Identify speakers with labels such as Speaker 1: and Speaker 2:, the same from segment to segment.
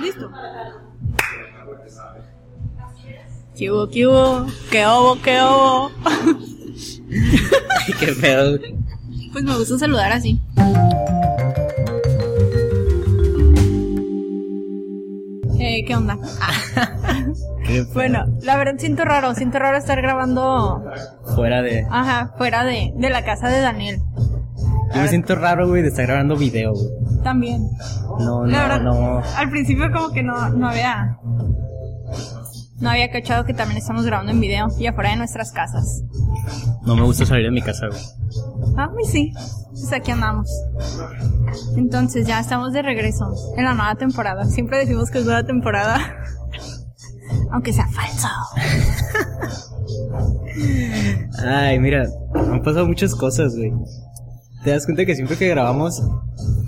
Speaker 1: Listo. ¿Qué hubo, qué hubo? ¿Qué hubo, qué hubo?
Speaker 2: Ay, qué pedo.
Speaker 1: Pues me gusta saludar así. Eh, ¿qué onda?
Speaker 2: Qué.
Speaker 1: Bueno, la verdad siento raro, siento raro estar grabando,
Speaker 2: Fuera de.
Speaker 1: ajá, fuera de, de la casa de Daniel.
Speaker 2: Yo me siento raro, güey, de estar grabando video, güey.
Speaker 1: También.
Speaker 2: No,
Speaker 1: La
Speaker 2: no,
Speaker 1: verdad,
Speaker 2: no.
Speaker 1: al principio como que no, no había, no había cachado que también estamos grabando en video y afuera de nuestras casas.
Speaker 2: No me gusta salir de mi casa, güey.
Speaker 1: Ah, pues sí, pues aquí andamos. Entonces ya estamos de regreso en la nueva temporada. Siempre decimos que es nueva temporada. Aunque sea falso.
Speaker 2: Ay, mira, han pasado muchas cosas, güey. ¿Te das cuenta que siempre que grabamos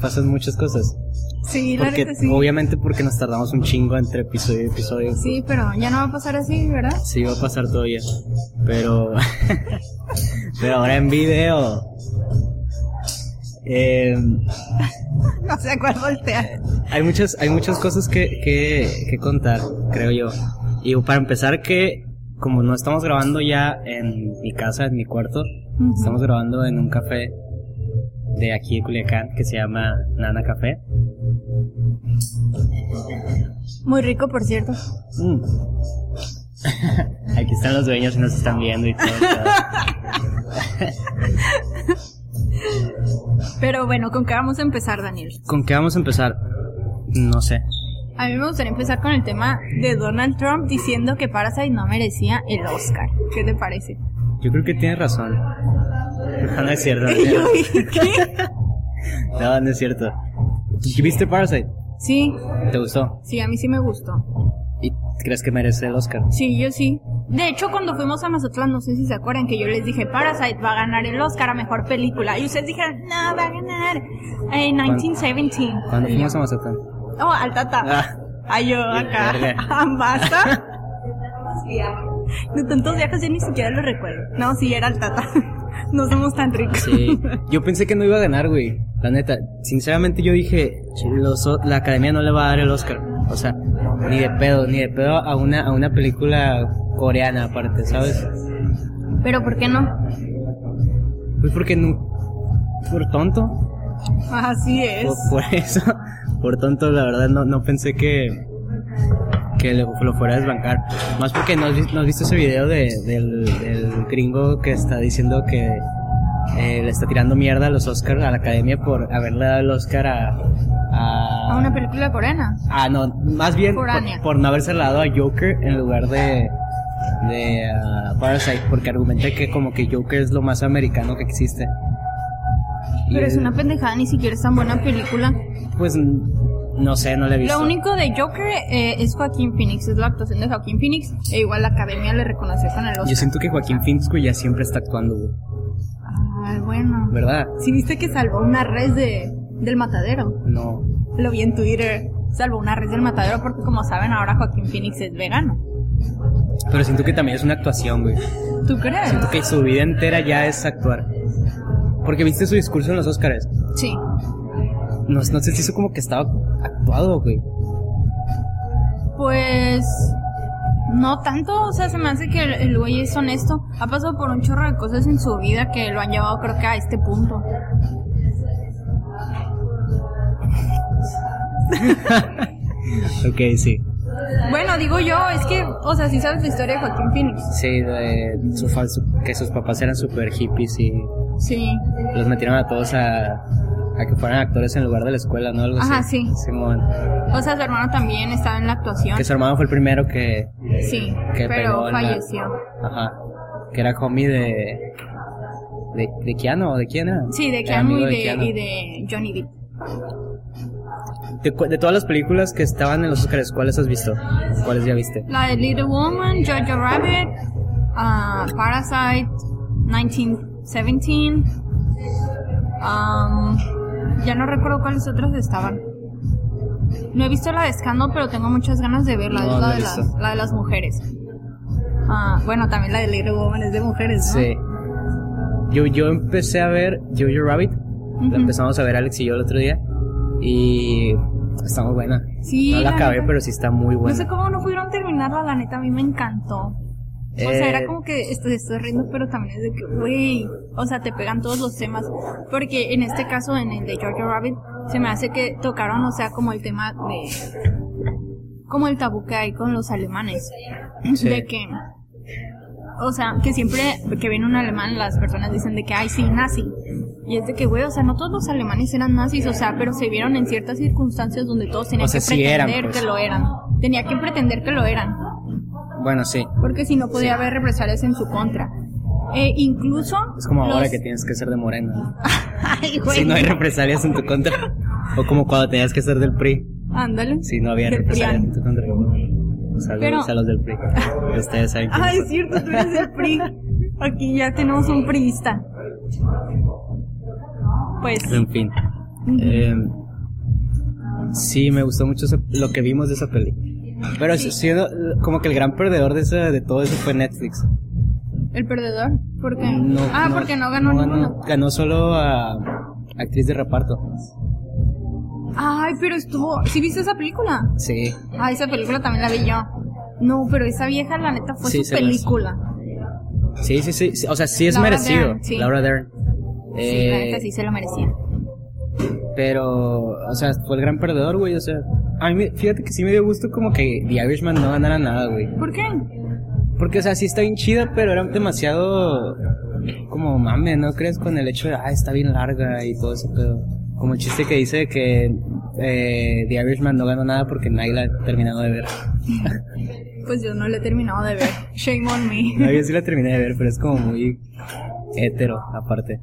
Speaker 2: pasan muchas cosas?
Speaker 1: Sí, la
Speaker 2: Porque,
Speaker 1: neta sí.
Speaker 2: obviamente porque nos tardamos un chingo entre episodio y episodio.
Speaker 1: Sí, pero ya no va a pasar así, ¿verdad?
Speaker 2: Sí, va a pasar todavía. Pero. pero ahora en video. Eh,
Speaker 1: No sé a cuál voltear.
Speaker 2: hay muchas, hay muchas cosas que, que, que contar, creo yo. Y para empezar que, como no estamos grabando ya en mi casa, en mi cuarto,
Speaker 1: Ujú.
Speaker 2: estamos grabando en un café de aquí de Culiacán que se llama Nana Café.
Speaker 1: Muy rico, por cierto.
Speaker 2: Mm. Aquí están los dueños y nos están viendo y todo. todo.
Speaker 1: Pero bueno, ¿con qué vamos a empezar, Daniel?
Speaker 2: ¿Con qué vamos a empezar? No sé.
Speaker 1: A mí me gustaría empezar con el tema de Donald Trump diciendo que Parasite no merecía el Oscar. ¿Qué te parece?
Speaker 2: Yo creo que tienes razón. No, no es cierto. No, es
Speaker 1: yo
Speaker 2: cierto.
Speaker 1: ¿qué?
Speaker 2: No, no es cierto. ¿Viste Parasite?
Speaker 1: Sí,
Speaker 2: ¿Te gustó?
Speaker 1: sí, a mí sí me gustó.
Speaker 2: ¿Y crees que merece el Oscar?
Speaker 1: Sí, yo sí. De hecho, cuando fuimos a Mazatlán, no sé si se acuerdan que yo les dije, Parasite va a ganar el Oscar a Mejor Película. Y ustedes dijeron, no, va a ganar eh, 1917.
Speaker 2: Cuando
Speaker 1: Y
Speaker 2: fuimos
Speaker 1: yo,
Speaker 2: a Mazatlán.
Speaker 1: Oh, al Tata.
Speaker 2: Ah,
Speaker 1: yo acá.
Speaker 2: verga.
Speaker 1: ¿Basta? De tantos viajes ya ni siquiera lo recuerdo. No, sí, era el Tata. No somos tan ricos.
Speaker 2: sí. Yo pensé que no iba a ganar, güey. La neta. Sinceramente yo dije, los la academia no le va a dar el Oscar. O sea, ni de pedo, ni de pedo a una, a una película coreana aparte, ¿sabes?
Speaker 1: Pero ¿por qué no?
Speaker 2: Pues porque no... Por tonto.
Speaker 1: Así es.
Speaker 2: Por, por eso, por tonto, la verdad, no, no pensé que, que lo, lo fuera a desbancar. Más porque no no has visto ese video de, del, del gringo que está diciendo que eh, le está tirando mierda a los Oscars, a la academia, por haberle dado el Oscar a. a,
Speaker 1: A una película coreana.
Speaker 2: Ah, no, más bien por, no haberse dado a Joker en lugar de. de ah, Parasite, porque argumenta que como que Joker es lo más americano que existe.
Speaker 1: Pero es una pendejada, ni siquiera es tan buena película.
Speaker 2: Pues no sé, no le he visto.
Speaker 1: Lo único de Joker eh, es Joaquín Phoenix, es la actuación de Joaquín Phoenix. E igual la academia le reconoció con el Oscar.
Speaker 2: Yo siento que Joaquín Phoenix güey, ya siempre está actuando, güey.
Speaker 1: Ay, bueno.
Speaker 2: ¿Verdad?
Speaker 1: Si viste que salvó una res de, del matadero.
Speaker 2: No.
Speaker 1: Lo vi en Twitter. Salvó una res del matadero porque como saben ahora Joaquín Phoenix es vegano.
Speaker 2: Pero siento que también es una actuación, güey.
Speaker 1: ¿Tú crees?
Speaker 2: Siento que su vida entera ya es actuar. Porque viste su discurso en los Oscars.
Speaker 1: Sí.
Speaker 2: No, no sé si hizo como que estaba actuado, güey.
Speaker 1: Pues no tanto, o sea, se me hace que el, el güey es honesto. Ha pasado por un chorro de cosas en su vida que lo han llevado creo que a este punto.
Speaker 2: Ok, sí.
Speaker 1: Bueno, digo yo, es que, o sea, sí sabes la historia de Joaquín Phoenix.
Speaker 2: Sí, de su falso, que sus papás eran super hippies y
Speaker 1: Sí.
Speaker 2: los metieron a todos a, a que fueran actores en lugar de la escuela, ¿no? Algo
Speaker 1: Ajá,
Speaker 2: así.
Speaker 1: sí.
Speaker 2: Simón.
Speaker 1: O sea, su hermano también estaba en la actuación.
Speaker 2: Que su hermano fue el primero que,
Speaker 1: Sí,
Speaker 2: que
Speaker 1: pero
Speaker 2: pegó en la-
Speaker 1: falleció.
Speaker 2: Ajá. Que era homie de. ¿De, de Keanu o de quién era?
Speaker 1: Sí, de Keanu y de,
Speaker 2: Keanu.
Speaker 1: y de Johnny Depp.
Speaker 2: De, de todas las películas que estaban en los Oscars, ¿cuáles has visto? ¿Cuáles ya viste?
Speaker 1: La de Little Woman, Jojo Rabbit, ah, Parasite, 1917. um, ya no recuerdo cuáles otras estaban. No he visto la de Scandal, pero tengo muchas ganas de verla.
Speaker 2: No,
Speaker 1: es
Speaker 2: no
Speaker 1: la, de las, la de las mujeres. Ah, bueno, también la de Little Woman es de mujeres, ¿no?
Speaker 2: Sí. Yo, yo empecé a ver Jojo Rabbit. La empezamos a ver Alex y yo el otro día. Y Está muy buena.
Speaker 1: Sí,
Speaker 2: no la
Speaker 1: la
Speaker 2: acabé,
Speaker 1: neta.
Speaker 2: pero sí está muy
Speaker 1: No
Speaker 2: buena.
Speaker 1: sé cómo no pudieron terminarla, la neta, a mí me encantó. O sea, era
Speaker 2: Eh,
Speaker 1: como que estoy, estoy riendo, pero también es de que, güey, o sea, te pegan todos los temas. Porque en este caso, en el de Georgia Rabbit, se me hace que tocaron, o sea, como el tema de. como el tabú que hay con los alemanes.
Speaker 2: Sí.
Speaker 1: De que. O sea, que siempre que viene un alemán, las personas dicen de que, ay, sí, nazi. Y es de que, güey, o sea, no todos los alemanes eran nazis, o sea, pero se vieron en ciertas circunstancias donde todos tenían
Speaker 2: O sea,
Speaker 1: que
Speaker 2: sí
Speaker 1: pretender
Speaker 2: eran, pues.
Speaker 1: que lo eran. Tenía que pretender que lo eran
Speaker 2: Bueno, sí.
Speaker 1: porque si no podía haber represalias en su contra. Eh, incluso.
Speaker 2: Es como ahora
Speaker 1: los-
Speaker 2: que tienes que ser de morena.
Speaker 1: Ay, güey.
Speaker 2: Si no hay represalias en tu contra. O como cuando tenías que ser del PRI.
Speaker 1: Ándale.
Speaker 2: Si no había represalias en tu contra. Saludos
Speaker 1: Pero-
Speaker 2: a los del PRI. Ustedes saben son.
Speaker 1: es cierto, tú eres del PRI. Aquí ya tenemos un priista. Pues.
Speaker 2: En fin. Eh, sí, me gustó mucho lo que vimos de esa peli. Pero sí, como que el gran perdedor de, esa, de todo eso fue Netflix.
Speaker 1: ¿El perdedor? ¿Por qué?
Speaker 2: No,
Speaker 1: ah, porque no ganó ninguno.
Speaker 2: Ganó solo a actriz de reparto.
Speaker 1: Ay, pero estuvo. ¿Sí viste esa película?
Speaker 2: Sí.
Speaker 1: Ah, esa película también la vi yo. No, pero esa vieja, la neta, fue
Speaker 2: Sí,
Speaker 1: su
Speaker 2: las-
Speaker 1: película.
Speaker 2: Sí, sí, sí, sí. O sea, sí es
Speaker 1: Laura
Speaker 2: merecido.
Speaker 1: Dern, sí.
Speaker 2: Laura Dern.
Speaker 1: Sí, la
Speaker 2: Eh,
Speaker 1: neta sí se lo merecía.
Speaker 2: Pero, o sea, fue el gran perdedor, güey. O sea, a mí, fíjate que sí me dio gusto como que The Irishman no ganara nada, güey.
Speaker 1: ¿Por qué?
Speaker 2: Porque, o sea, sí está bien chida, pero era demasiado como mame, ¿no crees? Con el hecho de, ah, está bien larga y todo ese pedo. Como el chiste que dice que eh, The Irishman no ganó nada porque nadie la ha terminado de ver.
Speaker 1: Pues yo no la he terminado de ver. Shame on me.
Speaker 2: No, yo sí la terminé de ver, pero es como muy hetero, aparte.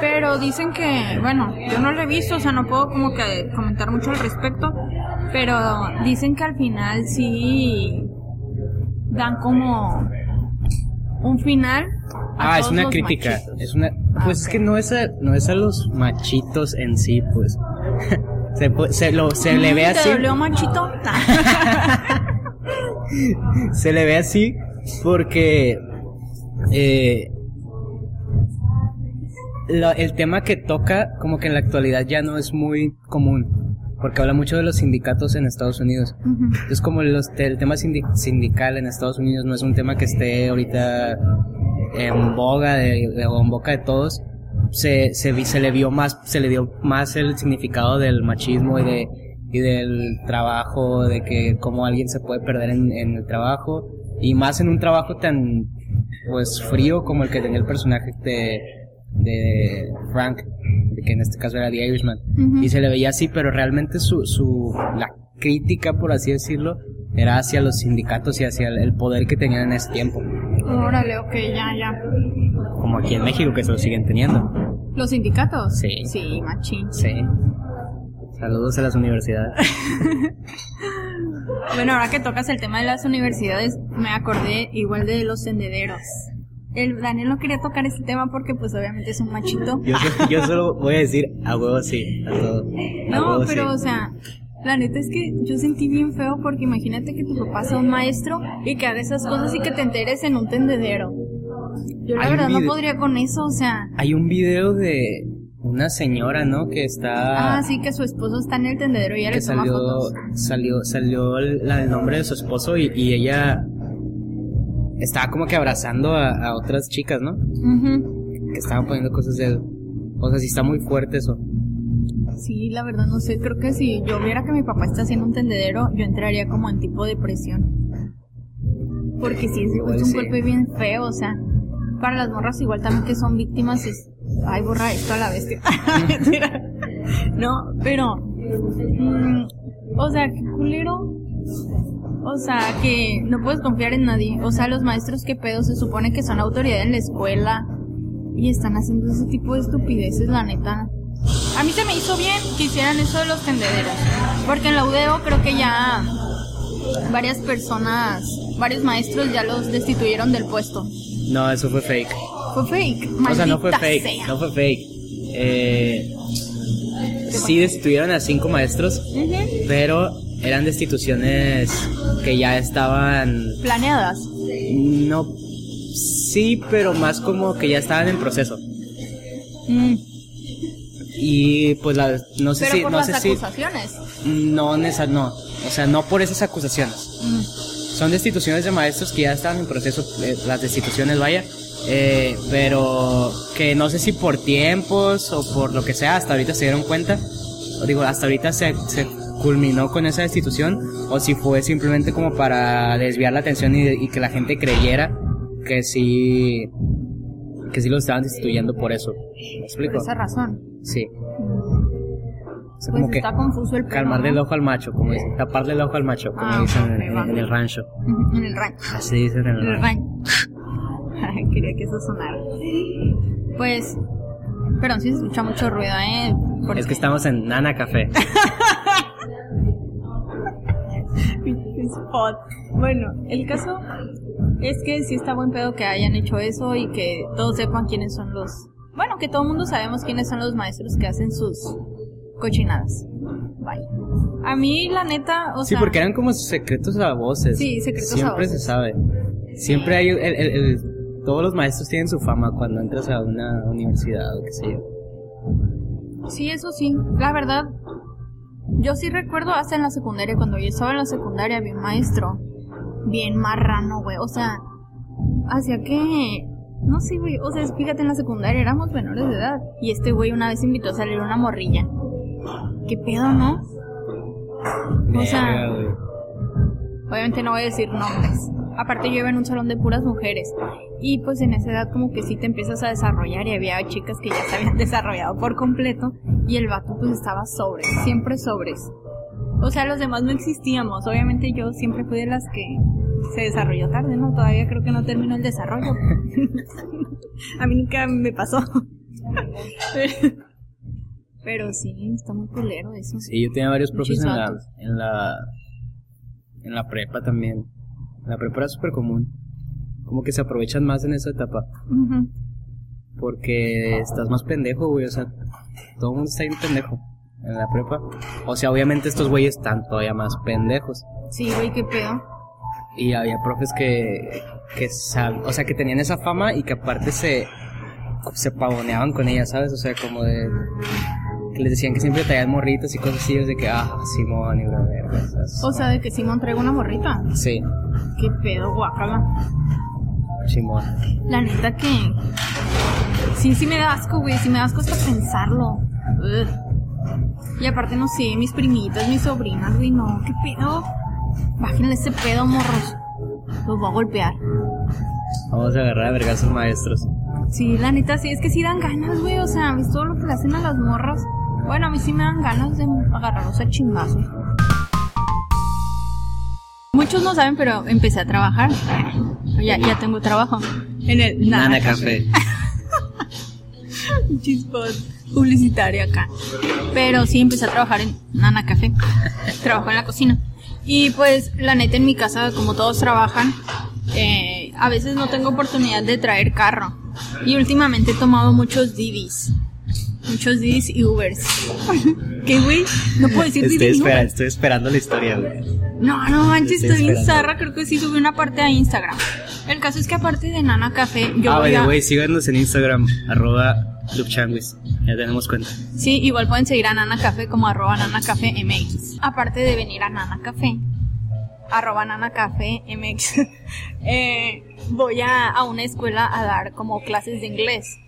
Speaker 1: Pero dicen que, bueno, yo no lo he visto, o sea, no puedo como que comentar mucho al respecto, pero dicen que al final sí dan como un final. a
Speaker 2: Ah, es una
Speaker 1: los
Speaker 2: crítica.
Speaker 1: machitos.
Speaker 2: Es una,
Speaker 1: Ah,
Speaker 2: pues es que no es a, no es a los machitos en sí, pues. se, se, lo, se le ve
Speaker 1: ¿Te
Speaker 2: así.
Speaker 1: dolió, machito?
Speaker 2: Se le ve así porque eh, lo- el tema que toca como que en la actualidad ya no es muy común. Porque habla mucho de los sindicatos en Estados Unidos.
Speaker 1: Ujú.
Speaker 2: Entonces como los, el tema sindi- sindical en Estados Unidos no es un tema que esté ahorita en boga de, de- o en boca de todos, se, se le vio más, se le dio más el significado del machismo y de y del trabajo, de que cómo alguien se puede perder en, en el trabajo y más en un trabajo tan pues frío como el que tenía el personaje de, de Frank, que en este caso era The Irishman y se le veía así, pero realmente su, su la crítica por así decirlo era hacia los sindicatos y hacia el, poder que tenían en ese tiempo,
Speaker 1: Órale, ok, ya, ya.
Speaker 2: como aquí en México que se lo siguen teniendo.
Speaker 1: ¿Los sindicatos?
Speaker 2: Sí.
Speaker 1: Sí, machín.
Speaker 2: Sí. Saludos a las universidades.
Speaker 1: Bueno, ahora que tocas el tema de las universidades, me acordé igual de los tendederos. El Daniel no quería tocar este tema porque pues obviamente es un machito.
Speaker 2: Yo, so- yo solo voy a decir a huevo sí, a todo.
Speaker 1: No,
Speaker 2: huevo
Speaker 1: pero o sea, la neta es que yo sentí bien feo porque imagínate que tu papá sea un maestro y que haga esas cosas y que te enteres en un tendedero. Yo la
Speaker 2: Hay
Speaker 1: verdad no podría con eso, o sea.
Speaker 2: Hay un video de una señora, ¿no? Que está...
Speaker 1: Ah, sí, que su esposo está en el tendedero y ella
Speaker 2: que
Speaker 1: le toma
Speaker 2: salió,
Speaker 1: fotos.
Speaker 2: salió, salió la- el nombre de su esposo y, y ella estaba como que abrazando a, a otras chicas, ¿no?
Speaker 1: Ujú.
Speaker 2: Que estaban poniendo cosas de. O sea, sí está muy fuerte eso.
Speaker 1: Sí, la verdad no sé, creo que si yo viera que mi papá está haciendo un tendedero, yo entraría como en tipo depresión. Porque sí, es,
Speaker 2: Igual
Speaker 1: un
Speaker 2: sí.
Speaker 1: golpe bien feo, o sea, para las morras igual también que son víctimas es... Ay, borra esto a la bestia. No, pero... mm, o sea, qué culero. O sea, que no puedes confiar en nadie. O sea, los maestros que pedo se supone que son autoridad en la escuela y están haciendo ese tipo de estupideces, la neta. A mí se me hizo bien que hicieran eso de los tendederos. Porque en la UDO creo que ya varias personas, varios maestros ya los destituyeron del puesto.
Speaker 2: No, eso fue fake.
Speaker 1: Fue fake.
Speaker 2: o sea, no fue
Speaker 1: maldita
Speaker 2: fake.
Speaker 1: sea.
Speaker 2: No fue fake. Eh, sí destituyeron a cinco maestros,
Speaker 1: Ujú.
Speaker 2: pero eran destituciones que ya estaban
Speaker 1: Planeadas.
Speaker 2: No, sí, pero más como que ya estaban en proceso.
Speaker 1: Mm.
Speaker 2: Y pues la, no sé
Speaker 1: Pero
Speaker 2: si,
Speaker 1: por
Speaker 2: no
Speaker 1: las
Speaker 2: sé si,
Speaker 1: acusaciones.
Speaker 2: no, nesa- no, o sea, no por esas acusaciones.
Speaker 1: Mm.
Speaker 2: Son destituciones de maestros que ya están en proceso, eh, las destituciones, vaya. Eh, pero que no sé si por tiempos o por lo que sea, hasta ahorita se dieron cuenta. O digo, hasta ahorita se, se culminó con esa destitución. O si fue simplemente como para desviar la atención y, y que la gente creyera que sí. Que sí lo estaban destituyendo por eso. ¿Me
Speaker 1: Por
Speaker 2: explico?
Speaker 1: esa razón.
Speaker 2: Sí. O sea,
Speaker 1: Pues
Speaker 2: como que
Speaker 1: está confuso el
Speaker 2: calmarle el ojo al macho, como dicen, taparle el ojo al macho, como
Speaker 1: Ah,
Speaker 2: dicen en-
Speaker 1: va.
Speaker 2: en- en el rancho.
Speaker 1: En el rancho.
Speaker 2: Así dicen en
Speaker 1: En
Speaker 2: el
Speaker 1: el
Speaker 2: rancho.
Speaker 1: Quería que eso sonara. Pues, perdón, sí se escucha mucho ruido, ¿eh? Porque-
Speaker 2: Es que estamos en Nana Café.
Speaker 1: Spot. Bueno, el caso es que sí está buen pedo que hayan hecho eso y que todos sepan quiénes son los... Bueno, que todo el mundo sabemos quiénes son los maestros que hacen sus cochinadas. Bye. A mí, la neta, o
Speaker 2: Sí,
Speaker 1: sea...
Speaker 2: porque eran como secretos a voces.
Speaker 1: Sí, secretos a
Speaker 2: Siempre
Speaker 1: voces.
Speaker 2: se sabe. Siempre hay. el- el- el- todos los maestros tienen su fama cuando entras a una universidad o qué sé yo.
Speaker 1: Sí, eso sí. La verdad, yo sí recuerdo hasta en la secundaria, cuando yo estaba en la secundaria, había un maestro bien marrano, güey. O sea, hacía que. No sé, güey. O sea, fíjate, en la secundaria éramos menores de edad. Y este güey una vez invitó a salir una morrilla. ¿Qué pedo, no? O sea-. Obviamente no voy a decir nombres. Aparte yo iba en un salón de puras mujeres. Y pues en esa edad como que sí te empiezas a desarrollar y había chicas que ya se habían desarrollado por completo. Y el vato pues estaba sobres, siempre sobres. O sea, los demás no existíamos. Obviamente yo siempre fui de las que se desarrolló tarde, ¿no? Todavía creo que no terminó el desarrollo. a mí nunca me pasó. Pero sí, está muy culero eso.
Speaker 2: Sí, yo tenía varios profes en la, en la. En la prepa también. La prepa era súper común. Como que se aprovechan más en esa etapa.
Speaker 1: Ujú.
Speaker 2: Porque estás más pendejo, güey. O sea, todo el mundo está bien pendejo en la prepa. O sea, obviamente estos güeyes están todavía más pendejos.
Speaker 1: Sí, güey, qué pedo.
Speaker 2: Y había profes que, que sab- o sea, que tenían esa fama y que aparte se, se pavoneaban con ella, ¿sabes? O sea, como de, que les decían que siempre traían morritos y cosas así, de que, ah, Simón y la verga.
Speaker 1: O sea, de que Simón traiga una morrita.
Speaker 2: Sí,
Speaker 1: Qué pedo, guacala.
Speaker 2: Simón.
Speaker 1: La neta que. Sí, sí me da asco, güey. Sí me da asco hasta pensarlo. Ugh. Y aparte, no sé, mis primitas, mis sobrinas, güey, no. ¿Qué pedo? Bájenle ese pedo, morros. Los voy a golpear.
Speaker 2: Vamos a agarrar a vergas maestros.
Speaker 1: Sí, la neta, sí, es que sí dan ganas, güey. O sea, ¿ves todo lo que le hacen a las morras? Bueno, a mí sí me dan ganas de agarrarlos a chingazos. Muchos no saben, pero empecé a trabajar. Ya, ya tengo trabajo. En el
Speaker 2: Nana Café.
Speaker 1: Chispot publicitaria acá. Pero sí empecé a trabajar en Nana Café. Trabajo en la cocina. Y pues, la neta, en mi casa, como todos trabajan, eh, a veces no tengo oportunidad de traer carro. Y últimamente he tomado muchos Didis. Muchos Didis y Ubers. ¿Qué, güey? No puedo decir
Speaker 2: Estoy,
Speaker 1: Didi
Speaker 2: espera, estoy esperando la historia, güey.
Speaker 1: No, no manches,
Speaker 2: Estoy
Speaker 1: bien zarra. Creo que sí subí una parte a Instagram. El caso es que aparte de Nana Café, yo
Speaker 2: ah,
Speaker 1: voy
Speaker 2: vaya,
Speaker 1: a...
Speaker 2: güey, síganos en Instagram, arroba Lupchanguis. Ya tenemos cuenta.
Speaker 1: Sí, igual pueden seguir a Nana Café como arroba Nana Café MX. Aparte de venir a Nana Café, arroba Nana Café MX, eh, voy a, a una escuela a dar como clases de inglés.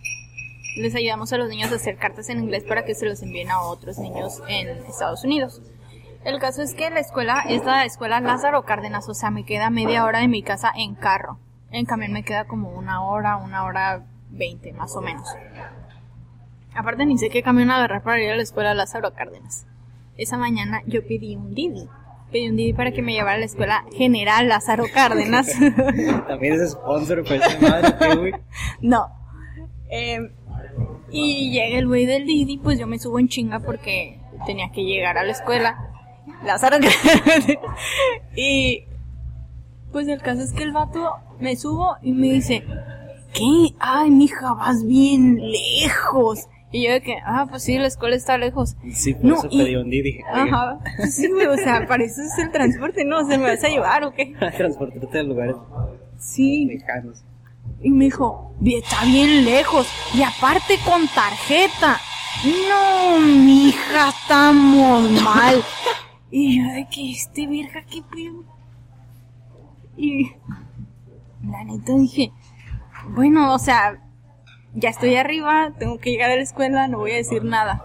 Speaker 1: Les ayudamos a los niños a hacer cartas en inglés para que se los envíen a otros niños en Estados Unidos. El caso es que la escuela es la escuela Lázaro Cárdenas, o sea, me queda media hora de mi casa en carro. En camión me queda como una hora, una hora veinte más o menos. Aparte ni sé qué camión agarrar para ir a la escuela Lázaro Cárdenas. Esa mañana yo pedí un Didi. Pedí un Didi para que me llevara a la escuela General Lázaro Cárdenas.
Speaker 2: También es sponsor, pues, madre, ¿qué, güey.
Speaker 1: no. Eh, y llega el güey del Didi, pues yo me subo en chinga porque tenía que llegar a la escuela. Lázaro y pues el caso es que el vato me subo y me dice, ¿qué? Ay, mija, vas bien lejos. Y yo de que, ah, pues sí, la escuela está lejos.
Speaker 2: Sí, por
Speaker 1: No,
Speaker 2: eso pedí un Didi.
Speaker 1: Ajá. Sí, güey, o sea, para eso es el transporte, ¿no? O sea, ¿me vas a llevar o qué?
Speaker 2: transportarte a lugares
Speaker 1: Sí.
Speaker 2: lejanos.
Speaker 1: Y me dijo, "Bien, está bien lejos. Y aparte con tarjeta. no, mija, estamos mal. Y yo de que este virga, qué pedo. Y la neta dije, bueno, o sea, ya estoy arriba, tengo que llegar a la escuela, no voy a decir nada.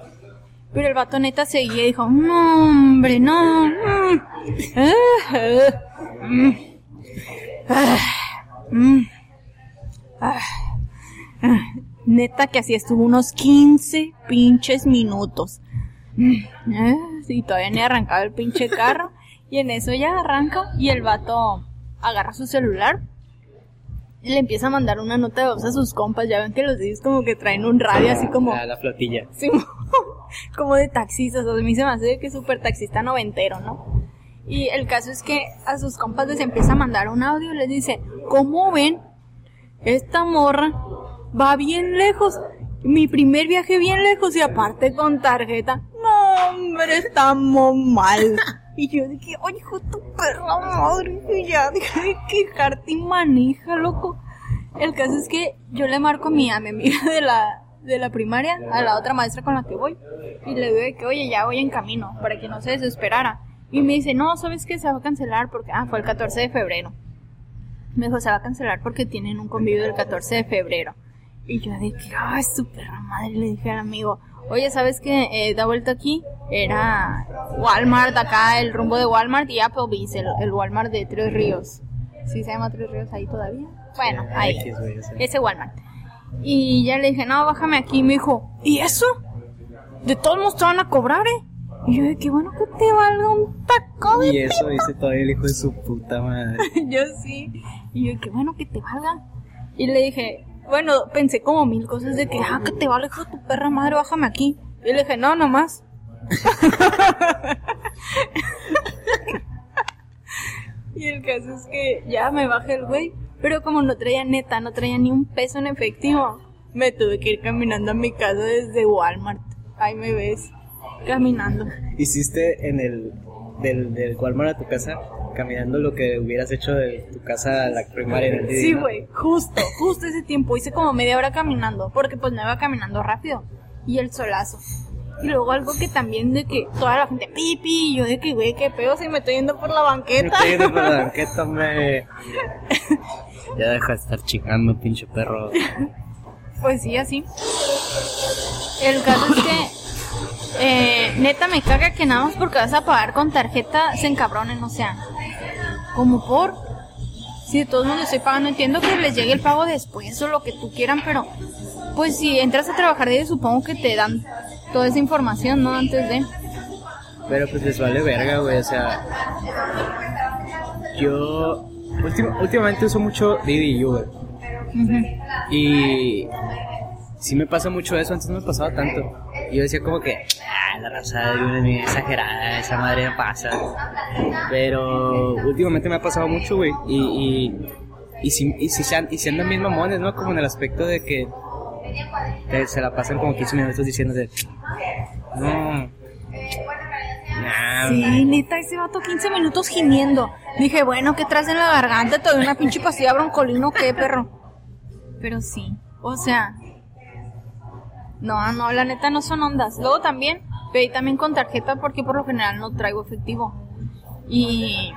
Speaker 1: Pero el vato neta seguía y dijo, no, hombre, no. mm, ah, ah, mm, ah, mm, ah, ah". Neta que así estuvo unos 15 pinches minutos. Ah, Y todavía ni arrancaba el pinche carro. Y en eso ya arranca y el vato agarra su celular y le empieza a mandar una nota de voz a sus compas. Ya ven que los días como que traen un radio así como...
Speaker 2: La, la flotilla.
Speaker 1: Sí, como de taxistas, o sea, a mí se me hace que es súper taxista noventero, ¿no? Y el caso es que a sus compas les empieza a mandar un audio y les dice, ¿cómo ven? Esta morra va bien lejos, mi primer viaje bien lejos y aparte con tarjeta. No, hombre, estamos mal. Y yo dije, oye, hijo tu perra madre, y ya, deja de quejarte y maneja, loco. El caso es que yo le marco a mi, a mi amiga de la, de la primaria, a la otra maestra con la que voy, y le digo que, oye, ya voy en camino, para que no se desesperara. Y me dice, no, ¿sabes qué? Se va a cancelar porque, ah, fue el 14 de febrero. Me dijo, se va a cancelar porque tienen un convivio el 14 de febrero. Y yo de que, ay, su perra madre, le dije al amigo, oye, ¿sabes qué? Eh, da vuelta aquí, era Walmart, acá el rumbo de Walmart y Applebee's, el, el Walmart de Tres Ríos. ¿Sí se llama Tres Ríos ahí todavía? Bueno, ahí,
Speaker 2: X, güey, o sea.
Speaker 1: ese Walmart. Y ya le dije, no, bájame aquí, y me dijo, ¿y eso? De todos modos te van a cobrar, ¿eh? Y yo de que bueno que te valga un taco de
Speaker 2: Y eso dice todavía el hijo de su puta madre.
Speaker 1: yo sí. Y yo, qué bueno que te valga. Y le dije, bueno, pensé como mil cosas de que, ah, que te valga hijo de tu perra madre, bájame aquí. Y le dije, no, nomás. y el caso es que ya me bajé el güey. Pero como no traía neta, no traía ni un peso en efectivo, me tuve que ir caminando a mi casa desde Walmart. Ahí me ves, caminando.
Speaker 2: Hiciste en el del, del Walmart a tu casa caminando lo que hubieras hecho de tu casa a la primaria en el Didi,
Speaker 1: Sí,
Speaker 2: ¿no?
Speaker 1: güey, justo, justo ese tiempo. Hice como media hora caminando, porque pues no iba caminando rápido. Y el solazo. Y luego algo que también de que toda la gente pipi, y yo de que, güey, qué pedo si me estoy yendo por la
Speaker 2: Me
Speaker 1: banqueta.
Speaker 2: estoy yendo por la banqueta, me... Ya deja de estar chingando, pinche perro.
Speaker 1: Pues sí, así. El caso es que, eh, neta, me caga que nada más porque vas a pagar con tarjeta se encabronen, o sea, como por. Si de todos modos estoy pagando, entiendo que les llegue el pago después o lo que tú quieran, pero pues si entras a trabajar de supongo que te dan toda esa información, ¿no? Antes de.
Speaker 2: Pero pues les vale verga, güey, o sea... Yo... ultim- últimamente uso mucho Didi y Uber.
Speaker 1: Ujú.
Speaker 2: Y... Sí me pasa mucho eso, antes no me pasaba tanto. Yo decía como que... Ah, la raza de Uber es exagerada, esa madre no pasa. Pero últimamente me ha pasado mucho, güey. Y... y si, y, si sean, y si andan bien mamones, ¿no? Como en el aspecto de que, se la pasan como 15 minutos diciéndose, no,
Speaker 1: Sí, neta, ese vato 15 minutos gimiendo. Dije, bueno, ¿qué traes en la garganta? ¿Te una pinche pastilla broncolino qué, perro? Pero sí, o sea... No, no, la neta no son ondas. Luego también, pedí también con tarjeta porque por lo general no traigo efectivo. Y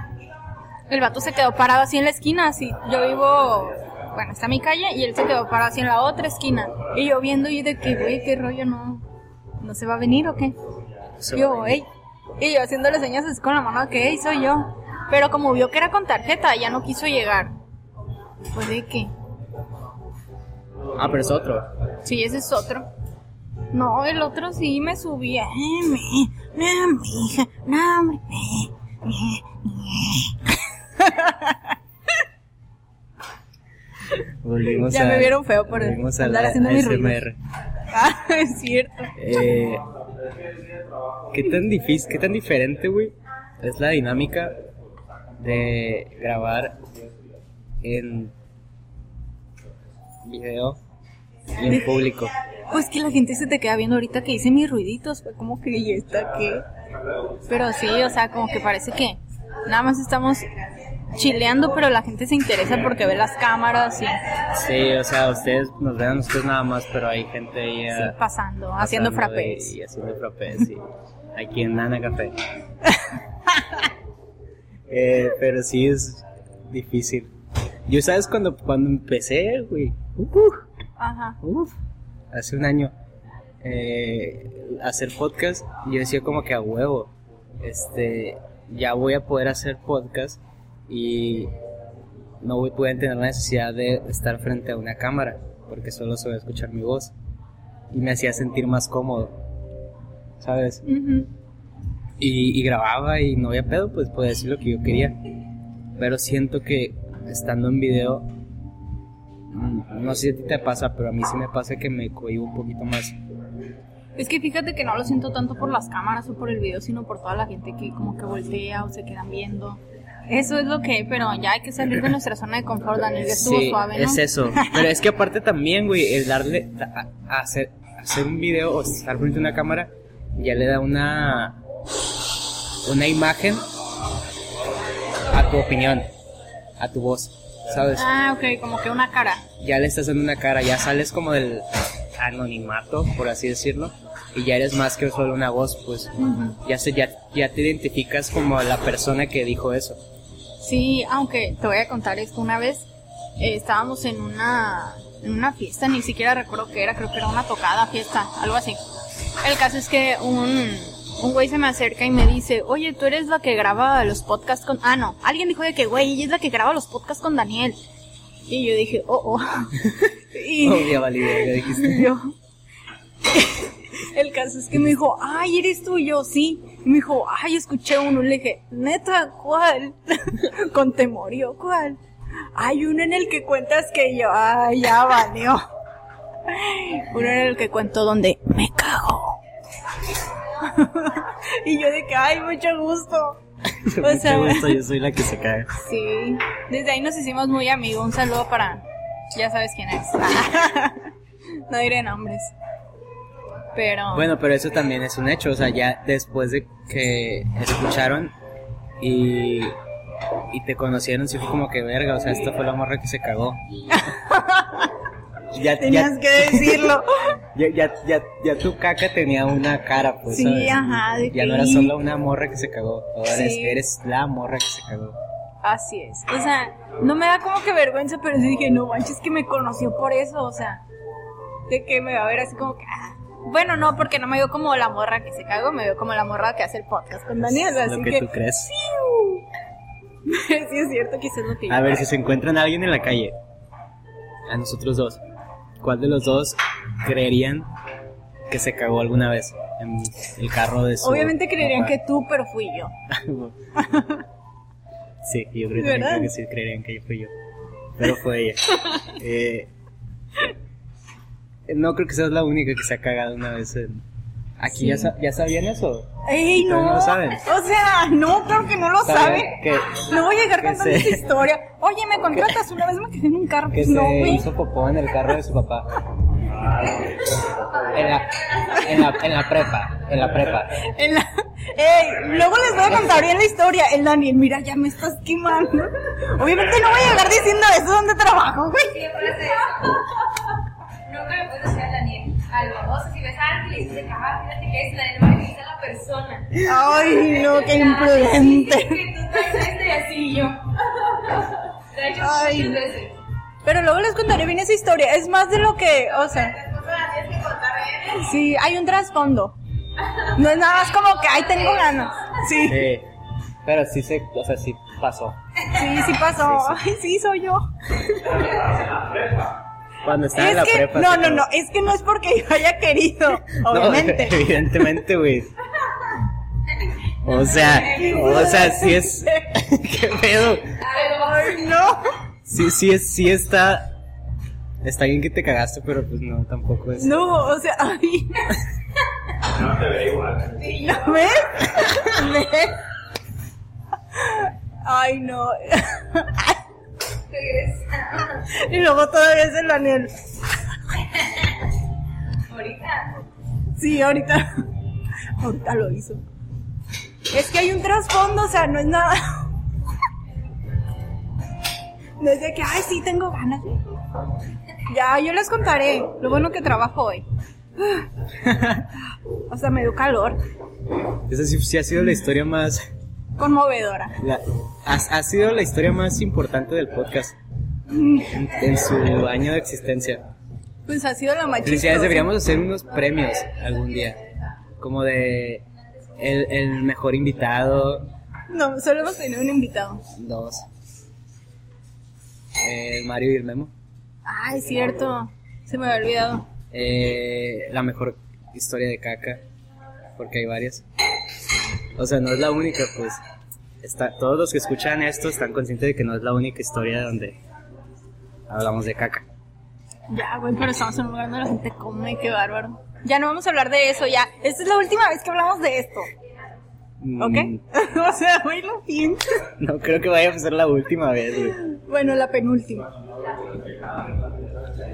Speaker 1: el vato se quedó parado así en la esquina, así. Yo vivo, bueno, está mi calle y él se quedó parado así en la otra esquina. Y yo viendo y de que, güey, qué rollo, no, no se va a venir o qué.
Speaker 2: se
Speaker 1: Yo,
Speaker 2: va.
Speaker 1: ey. Y yo haciéndole señas así con la mano que, ey, soy yo. Pero como vio que era con tarjeta, ya no quiso llegar. Pues de qué.
Speaker 2: Ah, pero es otro.
Speaker 1: Sí, ese es otro. No, el otro sí me subía. Eh, no, mija, no.
Speaker 2: Volvimos
Speaker 1: Ya
Speaker 2: a,
Speaker 1: me vieron feo por andar
Speaker 2: la
Speaker 1: haciendo mis ruidos.
Speaker 2: ASMR.
Speaker 1: Ah, es cierto.
Speaker 2: Eh, ¿Qué tan difícil, qué tan diferente, güey, es la dinámica de grabar en video en público?
Speaker 1: Pues que la gente se te queda viendo ahorita que hice mis ruiditos. Fue como que, ¿y esta qué? Pero sí, o sea, como que parece que nada más estamos chileando, pero la gente se interesa porque ve las cámaras y
Speaker 2: Sí, o sea, ustedes nos ven a nosotros nada más, pero hay gente ahí
Speaker 1: sí,
Speaker 2: eh,
Speaker 1: pasando, haciendo frappés.
Speaker 2: Y, haciendo frappés, sí. Aquí en Nana Café. Eh, pero sí es difícil. Yo, ¿sabes? Cuando, cuando empecé, güey, uh,
Speaker 1: Ajá.
Speaker 2: uf, hace un año, eh, hacer podcast, yo decía como que a huevo, este, ya voy a poder hacer podcast y no voy, voy a tener la necesidad de estar frente a una cámara, porque solo se va a escuchar mi voz. Y me hacía sentir más cómodo, ¿sabes? Y, y grababa y no había pedo, pues podía decir lo que yo quería. Pero siento que estando en video, no sé si a ti te pasa, pero a mí sí me pasa que me cohibo un poquito más.
Speaker 1: Es que fíjate que no lo siento tanto por las cámaras o por el video, sino por toda la gente que como que voltea o se quedan viendo. Eso es lo que, pero ya hay que salir de nuestra zona de confort, Daniel, ya estuvo
Speaker 2: Sí,
Speaker 1: suave, ¿no?
Speaker 2: es eso. Pero es que aparte también, güey, el darle a, a hacer, hacer un video o estar frente a una cámara ya le da una una imagen a tu opinión, a tu voz, ¿sabes?
Speaker 1: Ah, ok, como que una cara.
Speaker 2: ya le estás dando una cara, ya sales como del anonimato, por así decirlo, y ya eres más que solo una voz, pues ya se ya, ya te identificas como la persona que dijo eso.
Speaker 1: Sí, aunque te voy a contar esto una vez eh, estábamos en una en una fiesta, ni siquiera recuerdo qué era, creo que era una tocada, fiesta, algo así. El caso es que un un güey se me acerca y me dice, oye, tú eres la que graba los podcasts con... Ah, no, alguien dijo de que, güey, ella es la que graba los podcasts con Daniel. Y yo dije, oh, oh. y,
Speaker 2: ya valí, ya dijiste.
Speaker 1: y yo. El caso es que me dijo, ay, eres tú y yo, sí. Y me dijo, ay, escuché uno. Le dije, neta, ¿cuál? Con temor, yo, ¿cuál? Hay uno en el que cuentas que yo, ay, ya valió. Uno en el que cuento donde me cago. y yo de que, ay, mucho gusto. O sea,
Speaker 2: Mucho gusto, yo soy la que se cae.
Speaker 1: Sí, desde ahí nos hicimos muy amigos. Un saludo para. Ya sabes quién es. no diré nombres. Pero.
Speaker 2: Bueno, pero eso también es un hecho, o sea, ya después de que escucharon y, y te conocieron, sí fue como que verga, o sea, esta fue la morra que se cagó. Ya,
Speaker 1: tenías
Speaker 2: ya,
Speaker 1: que decirlo.
Speaker 2: ya, ya, ya, ya tu caca tenía una cara, pues,
Speaker 1: Sí,
Speaker 2: ¿sabes?
Speaker 1: ajá, de
Speaker 2: Ya
Speaker 1: que-
Speaker 2: no eras solo una morra que se cagó, ahora eres,
Speaker 1: Sí.
Speaker 2: eres la morra que se cagó.
Speaker 1: Así es. O sea, no me da como que vergüenza, pero sí dije, no manches, que me conoció por eso. O sea, de que me va a ver así como que. ah. Bueno, no, porque no me veo como la morra que se cagó, me veo como la morra que hace el podcast con Daniel. Así
Speaker 2: lo que,
Speaker 1: que.
Speaker 2: tú crees.
Speaker 1: sí, es cierto es lo que yo
Speaker 2: A ver,
Speaker 1: creo.
Speaker 2: si se encuentran a alguien en la calle, a nosotros dos, ¿cuál de los dos creerían que se cagó alguna vez en el carro de su
Speaker 1: Obviamente creerían
Speaker 2: papá?
Speaker 1: que tú, pero fui yo.
Speaker 2: sí, yo creo, creo que sí creerían que fui yo. Pero fue ella. Eh, no creo que seas la única que se ha cagado una vez en... ¿Aquí ya, sa- ya sabían eso?
Speaker 1: ¡Ey, no!
Speaker 2: no lo saben.
Speaker 1: O sea, no, claro que no lo
Speaker 2: ¿Sabían
Speaker 1: saben.
Speaker 2: que-
Speaker 1: No voy a llegar contando
Speaker 2: se-
Speaker 1: esa historia. Oye, ¿me contratas? Una vez me quedé en un carro.
Speaker 2: Que se
Speaker 1: güey.
Speaker 2: hizo popó en el carro de su papá. En la, en la, en la prepa, en la prepa.
Speaker 1: En la- Ey, luego les voy a contar bien la historia. El Daniel, mira, ya me estás quemando. Obviamente no voy a llegar diciendo eso donde trabajo, güey.
Speaker 3: Nunca le puedes decir a Daniel algo. O sea, si ves a alguien y le dices, ah, fíjate que es, Daniel va a decir a la persona.
Speaker 1: Ay, no, qué
Speaker 3: Sí,
Speaker 1: imprudente.
Speaker 3: que tú traes este y así y yo. Lo he hecho
Speaker 1: Ay.
Speaker 3: muchas veces.
Speaker 1: Pero luego les contaré bien esa historia. Es más de lo que, o sea,
Speaker 3: Después me la tienes que contar bien.
Speaker 1: sí, hay un trasfondo. No es nada más como que, ay, tengo ganas. Sí,
Speaker 2: Sí. Pero sí se, o sea, sí pasó.
Speaker 1: sí, sí pasó. Ay, sí, soy yo.
Speaker 2: Cuando estaba en la
Speaker 1: Es que,
Speaker 2: prepa.
Speaker 1: no, no, no, es que no es porque yo haya querido,
Speaker 2: No,
Speaker 1: obviamente.
Speaker 2: evidentemente, güey. O sea, o sea, sí es. ¿Qué pedo?
Speaker 1: Ay, no.
Speaker 2: Sí, sí es, sí está. Está bien que te cagaste, pero pues no, tampoco es.
Speaker 1: No, o sea, ay.
Speaker 4: No te ve igual.
Speaker 1: ¿No ves? ¿Ves? Ay, no.
Speaker 3: Regresa.
Speaker 1: Y luego todavía es el Daniel.
Speaker 3: Ahorita.
Speaker 1: Sí, ahorita. Ahorita lo hizo. Es que hay un trasfondo, o sea, no es nada. Desde que, ay, sí, tengo ganas. Ya, yo les contaré. Lo bueno que trabajo hoy. O sea, me dio calor.
Speaker 2: Esa sí, sí ha sido la historia más...
Speaker 1: Conmovedora.
Speaker 2: la- ha, ha sido la historia más importante del podcast en, su año de existencia.
Speaker 1: Pues ha sido la más
Speaker 2: Felicidades, deberíamos hacer unos premios algún día. Como de el, el mejor invitado,
Speaker 1: No, solo hemos tenido un invitado.
Speaker 2: dos. Eh, Mario y el Memo.
Speaker 1: Ay, es cierto. Se me había olvidado.
Speaker 2: Eh, la mejor historia de caca, porque hay varias. O sea, no es la única, pues. Está, todos los que escuchan esto están conscientes de que no es la única historia donde hablamos de caca.
Speaker 1: Ya, güey, pero estamos en un lugar donde la gente come, qué bárbaro. Ya no vamos a hablar de eso, ya. Esta es la última vez que hablamos de esto, ¿ok?
Speaker 2: Mm,
Speaker 1: o sea, güey, lo pienso.
Speaker 2: no creo que vaya a ser la última vez, güey.
Speaker 1: Bueno, la penúltima.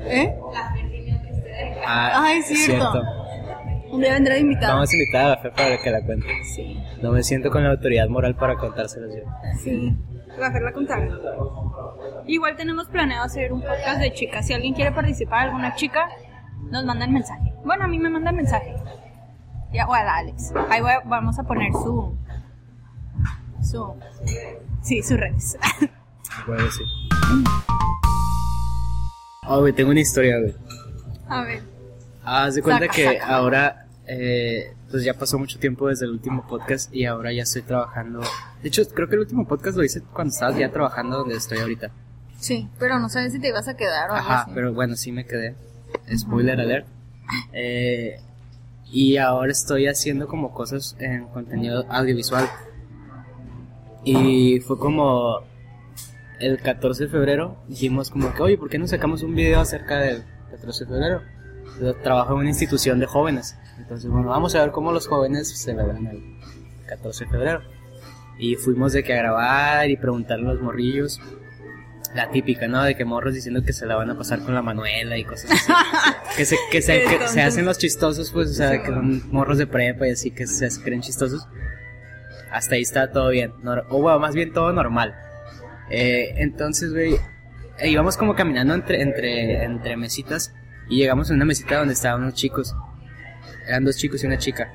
Speaker 1: ¿Eh?
Speaker 2: Ah,
Speaker 1: Ay, es cierto. Un día vendrá de invitado.
Speaker 2: Vamos a invitar a la Fe para que la cuente.
Speaker 1: Sí,
Speaker 2: No me siento con la autoridad moral para contárselos yo.
Speaker 1: sí. La Fer la contará. Igual tenemos planeado hacer un podcast de chicas. Si alguien quiere participar, alguna chica, nos manda el mensaje. Bueno, a mí me manda el mensaje. Ya, o a la Alex. Ahí voy a- vamos a poner su. Su. Sí, sus redes.
Speaker 2: Bueno, sí. Oh, güey, tengo una historia, güey.
Speaker 1: a ver.
Speaker 2: Haz de cuenta
Speaker 1: Saca,
Speaker 2: que
Speaker 1: saca.
Speaker 2: ahora, eh, pues ya pasó mucho tiempo desde el último podcast y ahora ya estoy trabajando. De hecho, creo que el último podcast lo hice cuando estabas ya trabajando donde estoy ahorita.
Speaker 1: Sí, pero no sabes si te ibas a quedar o algo
Speaker 2: Ajá,
Speaker 1: así.
Speaker 2: pero bueno, sí me quedé. Spoiler alert. Eh, y ahora estoy haciendo como cosas en contenido audiovisual. Y fue como el 14 de febrero, dijimos como que, oye, ¿por qué no sacamos un video acerca del 14 de febrero? Yo trabajo en una institución de jóvenes. Entonces, bueno, vamos a ver cómo los jóvenes celebran el 14 de febrero. Y fuimos de que a grabar y preguntarle a los morrillos. La típica, ¿no? De que morros diciendo que se la van a pasar con la Manuela y cosas así. que se, que se, que se hacen los chistosos, pues, o sea, que son morros de prepa y así que se creen chistosos. Hasta ahí está todo bien. nor- o bueno, más bien todo normal. Eh, entonces, güey, eh, íbamos como caminando entre, entre, entre mesitas y llegamos a una mesita donde estaban unos chicos. Eran dos chicos y una chica.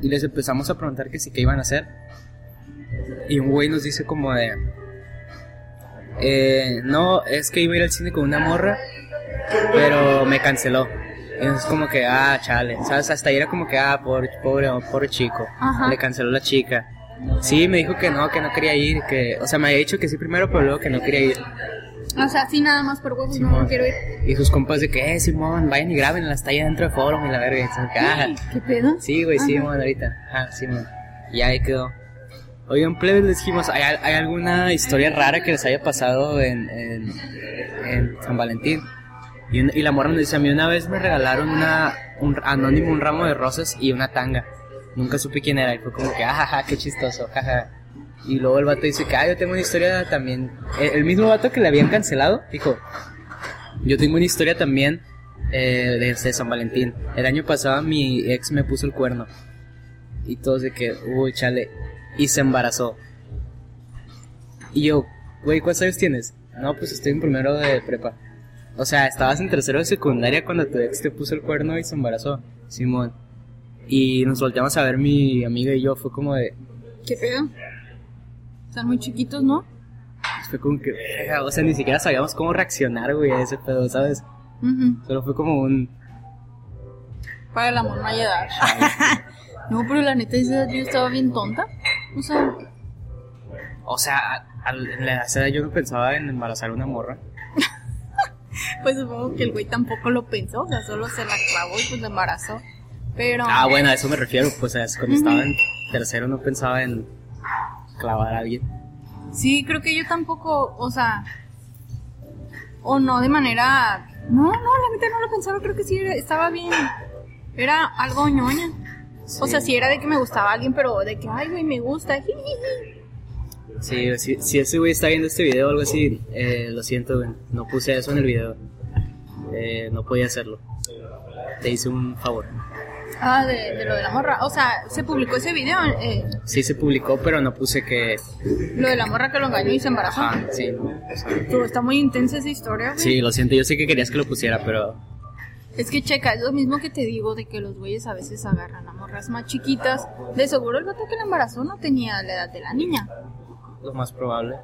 Speaker 2: Y les empezamos a preguntar que sí, qué iban a hacer. Y un güey nos dice como de... Eh, no, es que iba a ir al cine con una morra, pero me canceló. Y es como que, ah, chale, ¿sabes? Hasta ahí era como que, ah, pobre, pobre, pobre chico.
Speaker 1: Ajá.
Speaker 2: Le canceló la chica. Sí, me dijo que no, que no quería ir, que, o sea, me había dicho que sí primero, pero luego que no quería ir.
Speaker 1: O sea, sí, nada más por huevos,
Speaker 2: Simón.
Speaker 1: no quiero ir.
Speaker 2: Y sus compas de que, eh, Simón, vayan y graben las tallas dentro de forum y la verga. Y ah,
Speaker 1: ¿Qué pedo?
Speaker 2: sí, güey,
Speaker 1: Ajá.
Speaker 2: Simón, ahorita. Ah, Simón. Y ahí quedó. Oigan, plebes, les dijimos, ¿hay, hay alguna historia rara que les haya pasado en, en, en San Valentín? Y, un- y la morra nos dice, a mí una vez me regalaron una, un anónimo, un ramo de rosas y una tanga. Nunca supe quién era y fue como que, ajaja, qué chistoso, jaja. Y luego el vato dice que, ah, yo tengo una historia también. El, mismo vato que le habían cancelado, dijo, yo tengo una historia también eh, de, de San Valentín. El año pasado mi ex me puso el cuerno. Y todos de que, uy, chale. Y se embarazó. Y yo, güey, ¿cuántos años tienes? No, pues estoy en primero de prepa. O sea, estabas en tercero de secundaria cuando tu ex te puso el cuerno y se embarazó. Simón. Y nos volteamos a ver mi amiga y yo. Fue como de,
Speaker 1: ¿Qué pedo? Están muy chiquitos, ¿no?
Speaker 2: fue como que, o sea, ni siquiera sabíamos cómo reaccionar, güey, a ese pedo, ¿sabes? Solo fue como un,
Speaker 1: Para el amor no hay edad. no, pero la neta, esa edad yo estaba bien tonta. O sea,
Speaker 2: O sea, al- en la edad yo no pensaba en embarazar a una morra.
Speaker 1: pues supongo que el güey tampoco lo pensó. O sea, solo se la clavó y pues la embarazó. Pero.
Speaker 2: Ah, bueno, a eso me refiero. Pues es cuando estaba en tercero no pensaba en clavar a alguien.
Speaker 1: Sí, creo que yo tampoco, o sea, o no de manera, no, no, la neta no lo pensaba, creo que sí era- estaba bien, era algo ñoña. O sea, sí era de que me gustaba alguien, pero de que, ay, güey, me gusta.
Speaker 2: Sí, si, si ese güey está viendo este video o algo así, eh, lo siento, güey. No puse eso en el video. Eh, no podía hacerlo. Te hice un favor.
Speaker 1: Ah, de, de lo de la morra. O sea, se publicó ese video, eh,
Speaker 2: Sí se publicó, pero no puse que...
Speaker 1: lo de la morra que lo engañó y se embarazó.
Speaker 2: Ajá, sí. o sea,
Speaker 1: Tú, está muy intensa esa historia.
Speaker 2: sí, lo siento, yo sé que querías que lo pusiera, pero...
Speaker 1: Es que checa, es lo mismo que te digo de que los güeyes a veces agarran a morras más chiquitas. De seguro el gato que la embarazó no tenía la edad de la niña.
Speaker 2: Lo más probable.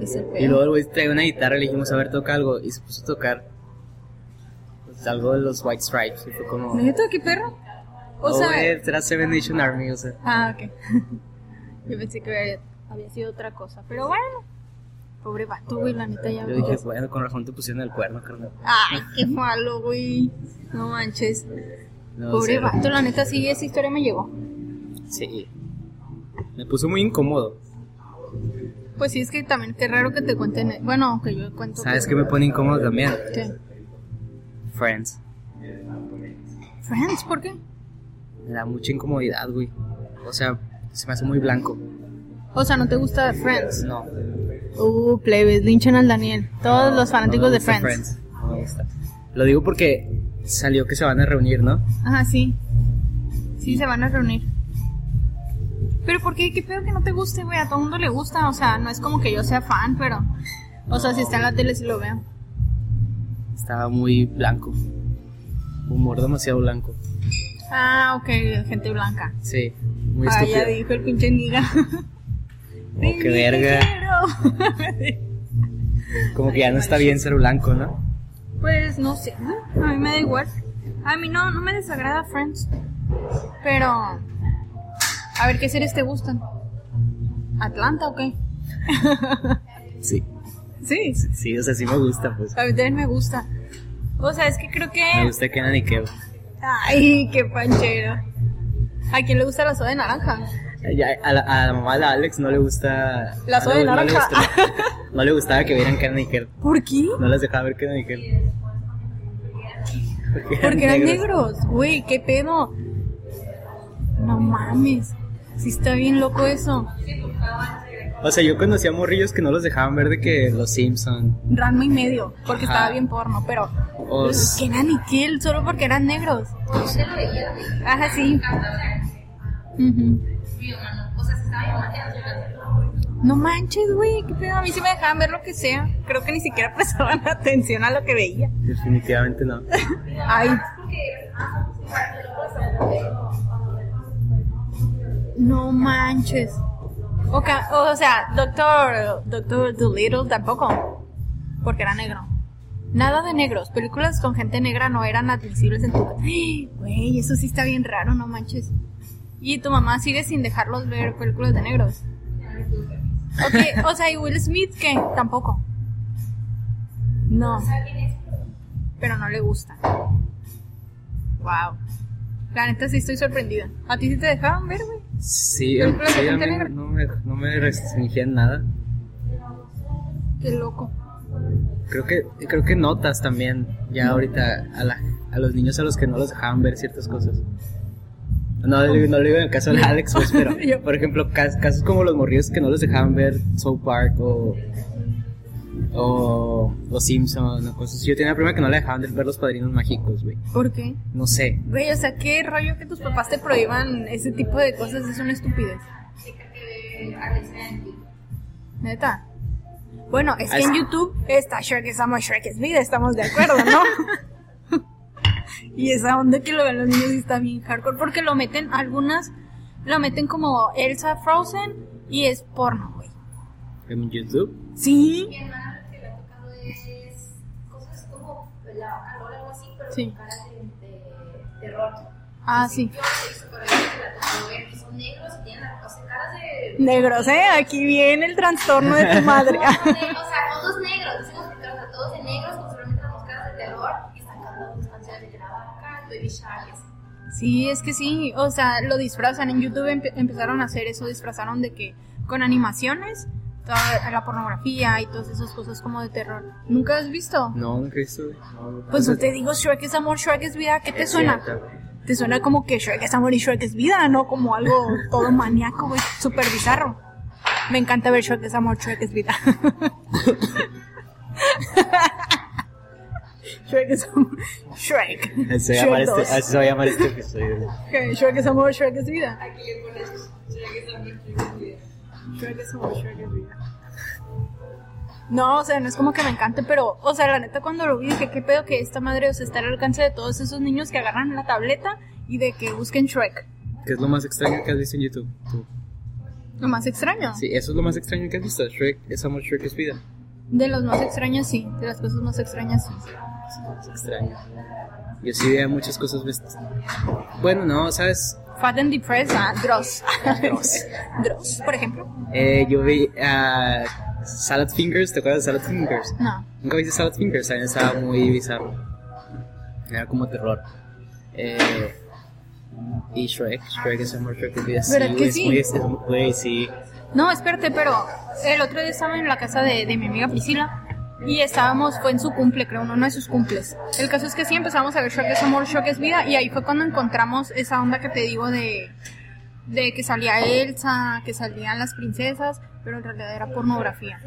Speaker 1: Es el
Speaker 2: Y luego el güey trae una guitarra, le dijimos, a ver, toca algo. Y se puso a tocar pues, algo de los White Stripes. Y fue como...
Speaker 1: ¿Neta, qué perro? O
Speaker 2: "Oh,
Speaker 1: sea,
Speaker 2: güey, será Seven Nation Army, o sea...
Speaker 1: Ah, ok. Yo pensé que había, sido otra cosa. Pero bueno. Pobre vato, güey, la neta ya.
Speaker 2: Yo dije, bueno, con razón te pusieron el cuerno, carnal.
Speaker 1: Ay, qué malo, güey. No manches.
Speaker 2: No,
Speaker 1: Pobre vato, la neta sí, esa historia me llegó.
Speaker 2: Sí. Me puso muy incómodo.
Speaker 1: Pues sí, es que también qué raro que te cuenten. Bueno, que yo cuento.
Speaker 2: ¿Sabes qué me pone incómodo también?
Speaker 1: ¿Qué?
Speaker 2: Friends.
Speaker 1: Friends, ¿por qué?
Speaker 2: Me da mucha incomodidad, güey. O sea, se me hace muy blanco.
Speaker 1: O sea, ¿no te gusta Friends?
Speaker 2: No.
Speaker 1: Uh, plebes, linchan al Daniel. Todos los fanáticos
Speaker 2: no me
Speaker 1: de Friends.
Speaker 2: No me gusta. Lo digo porque salió que se van a reunir, ¿no?
Speaker 1: Ajá, sí. Sí, se van a reunir. Pero ¿por qué? ¿Qué pedo que no te guste, güey? A todo mundo le gusta. O sea, no es como que yo sea fan, pero... O sea, si está en la tele sí lo veo.
Speaker 2: Estaba muy blanco. Humor demasiado blanco.
Speaker 1: Ah, ok, gente blanca.
Speaker 2: Sí, muy
Speaker 1: ah,
Speaker 2: estúpido.
Speaker 1: ya dijo el pinche niga.
Speaker 2: Oh, qué verga. Como que ya no está bien ser blanco, ¿no?
Speaker 1: pues no sé, a mí me da igual. A mí no, no me desagrada Friends. Pero... A ver, ¿qué series te gustan? ¿Atlanta o qué?
Speaker 2: Sí.
Speaker 1: Sí,
Speaker 2: Sí, o sea, sí me gusta, pues.
Speaker 1: a mí también me gusta. O sea, es que creo
Speaker 2: Me
Speaker 1: que...
Speaker 2: gusta Kenan y Kev.
Speaker 1: Ay, qué panchero. ¿A quién le gusta la soda de naranja?
Speaker 2: A, la, a la mamá de Alex no le gusta...
Speaker 1: La soda de
Speaker 2: no le
Speaker 1: naranja.
Speaker 2: No le gustaba que vieran Kenan y Kev.
Speaker 1: ¿Por qué?
Speaker 2: No las dejaba ver Kenan y Kev. Porque
Speaker 1: Porque eran negros. Güey, qué pedo. No mames. Sí está bien loco eso.
Speaker 2: O sea, yo conocía morrillos que no los dejaban ver de que los Simpson
Speaker 1: Ranma y medio, porque
Speaker 2: Ajá.
Speaker 1: estaba bien porno, pero...
Speaker 2: o s-
Speaker 1: Que eran Nickel, solo porque eran negros.
Speaker 3: Usted lo veía.
Speaker 1: Ajá, sí. No manches, güey, qué pedo. A mí sí me dejaban ver lo que sea. Creo que ni siquiera prestaban atención a lo que veía.
Speaker 2: definitivamente no.
Speaker 1: Ay, no manches. O, o sea, Doctor, Doctor Dolittle tampoco. Porque era negro. Nada de negros. Películas con gente negra no eran admisibles en tu casa. Güey, eso sí está bien raro, no manches. Y tu mamá sigue sin dejarlos ver películas de negros. Ok, o sea, ¿y Will Smith qué? Tampoco. No. Pero no le gusta. Wow. La neta sí estoy sorprendida. ¿A ti sí te dejaban ver, güey?
Speaker 2: Sí,
Speaker 1: de
Speaker 2: sí, a mí no me, no me restringían nada.
Speaker 1: Qué loco.
Speaker 2: Creo que creo que notas también ya ahorita a, la, a los niños a los que no los dejaban ver ciertas cosas. No, no, no lo digo en el caso de Alex, pues, pero por ejemplo, cas- casos como los morrillos que no los dejaban ver South Park o o Los Simpson o cosas. Yo tenía una prima que no le dejaban ver los Padrinos Mágicos, güey.
Speaker 1: ¿Por qué?
Speaker 2: No sé.
Speaker 1: Güey, o sea, qué rollo que tus papás te prohíban ese tipo de cosas es una estupidez. Neta. Bueno, es que en YouTube está Shrek es amor, Shrek es vida, estamos de acuerdo, ¿no? y esa onda que lo ven los niños está bien hardcore, porque lo meten, algunas lo meten como Elsa Frozen y es porno, güey.
Speaker 2: En YouTube.
Speaker 1: Sí.
Speaker 3: La vaca Lola o algo así, pero
Speaker 1: Sí.
Speaker 3: con cara de, de terror.
Speaker 1: Ah, sí.
Speaker 3: La son negros y tienen las o sea, caras de.
Speaker 1: Negros, ¿eh? Aquí viene el trastorno de tu madre.
Speaker 3: O sea, todos negros, decimos que todos de negros, con solamente las máscaras de terror y están cantando las canciones de la vaca, el Baby así.
Speaker 1: Sí, es que sí, o sea, lo disfrazan. En YouTube empe- empezaron a hacer eso, disfrazaron de que con animaciones, toda la pornografía y todas esas cosas como de terror. ¿Nunca has visto?
Speaker 2: No, nunca he visto. No,
Speaker 1: Pues no te digo Shrek es amor, Shrek es vida, ¿qué te
Speaker 2: es
Speaker 1: suena?
Speaker 2: cierto.
Speaker 1: Te suena como que Shrek es amor y Shrek es vida, ¿no? Como algo todo maníaco, güey, súper bizarro. Me encanta ver Shrek es amor, Shrek es vida. Shrek es amor. Shrek.
Speaker 2: Así se, va a llamar
Speaker 1: Shrek
Speaker 2: este,
Speaker 1: 2.
Speaker 2: así se va a llamar este episodio.
Speaker 1: Shrek es amor, Shrek es vida.
Speaker 3: Aquí le pones Shrek es amor, Shrek es vida.
Speaker 1: Shrek es amor, Shrek es vida. No, o sea, no es como que me encante, pero, o sea, la neta cuando lo vi dije, qué pedo que esta madre, o sea, está al alcance de todos esos niños que agarran la tableta y de que busquen Shrek.
Speaker 2: ¿Qué es lo más extraño que has visto en YouTube? Tú.
Speaker 1: Lo más extraño.
Speaker 2: Sí, eso es lo más extraño que has visto. Shrek es amor, Shrek es vida.
Speaker 1: De los más extraños, sí. De las cosas más extrañas, sí.
Speaker 2: Es extraño. Yo sí veía muchas cosas. Bueno, no, ¿sabes?
Speaker 1: Fat and Depressed, ah, Dross.
Speaker 2: Dross.
Speaker 1: Dross, por ejemplo.
Speaker 2: Eh, yo vi a Salad Fingers, ¿te acuerdas de Salad Fingers?
Speaker 1: No.
Speaker 2: Nunca viste Salad Fingers, también estaba muy bizarro. Era como terror. Eh, y Shrek, Shrek es amor, Shrek es vida. Sí,
Speaker 1: ¿Verdad que
Speaker 2: es
Speaker 1: sí?
Speaker 2: muy, es muy, sí.
Speaker 1: No, espérate, pero el otro día estaba en la casa de, de mi amiga Priscila y estábamos, fue en su cumple, creo, uno de sus cumples. El caso es que sí empezamos a ver Shrek es amor, Shrek es vida y ahí fue cuando encontramos esa onda que te digo de, de que salía Elsa, que salían las princesas, pero en realidad era pornografía.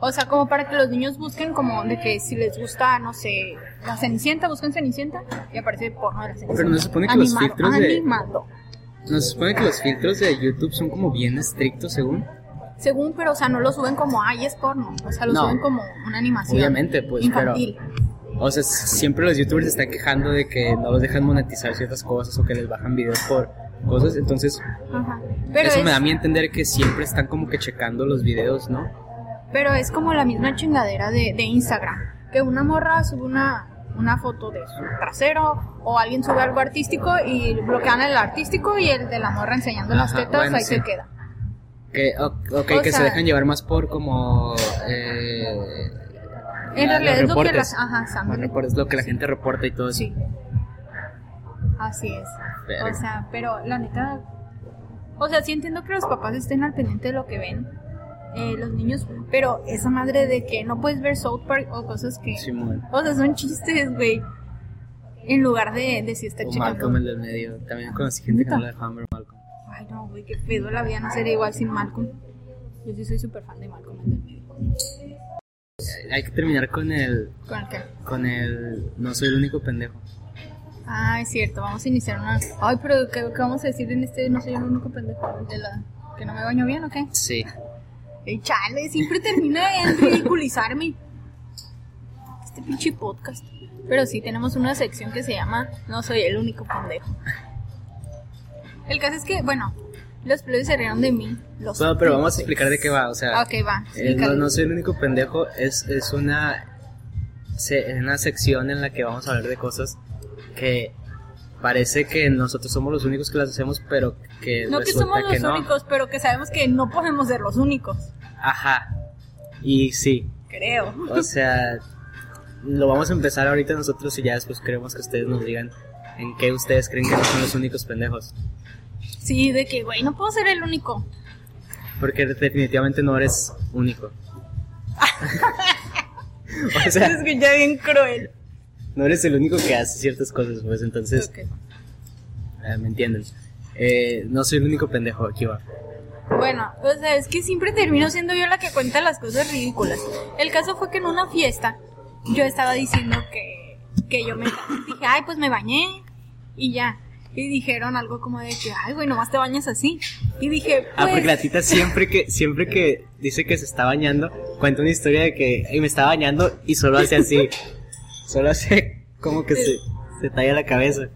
Speaker 1: O sea, como para que los niños busquen como de que si les gusta, no sé, la Cenicienta, busquen Cenicienta y aparece porno de la Cenicienta.
Speaker 2: Pero no se supone que los
Speaker 1: Animado,
Speaker 2: filtros de-
Speaker 1: animado.
Speaker 2: No se supone que los filtros de YouTube son como bien estrictos, según.
Speaker 1: Según, pero o sea, no lo suben como, ay, es porno. O sea, lo
Speaker 2: No.
Speaker 1: suben como una animación.
Speaker 2: Obviamente, pues,
Speaker 1: infantil.
Speaker 2: O sea, siempre los youtubers se están quejando de que no los dejan monetizar ciertas cosas o que les bajan videos por cosas. Entonces,
Speaker 1: Ajá. Pero,
Speaker 2: eso
Speaker 1: es,
Speaker 2: me da a mí entender que siempre están como que checando los videos, ¿no?
Speaker 1: pero es como la misma chingadera de, de Instagram. Que una morra sube una, una foto de su trasero o alguien sube algo artístico y bloquean el artístico y el de la morra enseñando las
Speaker 2: Ajá,
Speaker 1: tetas,
Speaker 2: bueno,
Speaker 1: ahí
Speaker 2: sí.
Speaker 1: se queda.
Speaker 2: Que, ok,
Speaker 1: O
Speaker 2: que se dejan llevar más por como... Eh,
Speaker 1: En realidad
Speaker 2: los
Speaker 1: es lo que
Speaker 2: Los reportes, lo la gente reporta y todo eso.
Speaker 1: Sí. Así es. O sea, pero la neta. O sea, sí entiendo que los papás estén al pendiente de lo que ven eh, los niños, pero esa madre de que no puedes ver South Park o cosas que.
Speaker 2: Simón.
Speaker 1: O sea, son chistes, güey. En lugar de, de si está checando.
Speaker 2: Malcolm el del medio. También conocí gente que no.
Speaker 1: Ay, no, güey, qué pedo la vida no sería igual sin Malcolm. Yo sí soy súper fan de Malcolm el del medio.
Speaker 2: Hay que terminar con el...
Speaker 1: ¿Con el qué?
Speaker 2: Con el... No soy el único pendejo.
Speaker 1: Ah, es cierto, vamos a iniciar una. Ay, pero ¿qué, qué vamos a decir en este? No soy el único pendejo. De la... ¿Que no me baño bien o qué?
Speaker 2: Sí.
Speaker 1: Ey, chale, siempre termina en ridiculizarme. Este pinche podcast. Pero sí, tenemos una sección que se llama No soy el único pendejo. El caso es que, bueno, los plebes se rieron de mí. Los
Speaker 2: Bueno, pero vamos a explicar de qué va. O sea,
Speaker 1: Ok, va.
Speaker 2: eh, no, no soy el único pendejo. Es, es una... se- una sección en la que vamos a hablar de cosas que parece que nosotros somos los únicos que las hacemos, pero que
Speaker 1: No que somos los
Speaker 2: que no.
Speaker 1: únicos, pero que sabemos que no podemos ser los únicos.
Speaker 2: Ajá. Y sí,
Speaker 1: Creo.
Speaker 2: o sea, lo vamos a empezar ahorita nosotros y ya después queremos que ustedes nos digan en qué ustedes creen que no son los únicos pendejos.
Speaker 1: Sí, de que, güey, no puedo ser el único.
Speaker 2: Porque definitivamente no eres único. o
Speaker 1: Se
Speaker 2: sea,
Speaker 1: escucha bien cruel.
Speaker 2: no eres el único que hace ciertas cosas, pues entonces,
Speaker 1: Ok.
Speaker 2: eh, ¿me entienden? Eh, no soy el único pendejo, aquí va.
Speaker 1: Bueno, o sea, es que siempre termino siendo yo la que cuenta las cosas ridículas. El caso fue que en una fiesta yo estaba diciendo que, que yo me dije, ay, pues me bañé y ya. Y dijeron algo como de que, ay, güey, nomás te bañas así. Y dije,
Speaker 2: Ah,
Speaker 1: pues,
Speaker 2: porque la tita siempre que, siempre que dice que se está bañando, cuenta una historia de que "Ay, me estaba bañando y solo hace así. solo hace como que se, se talla la cabeza.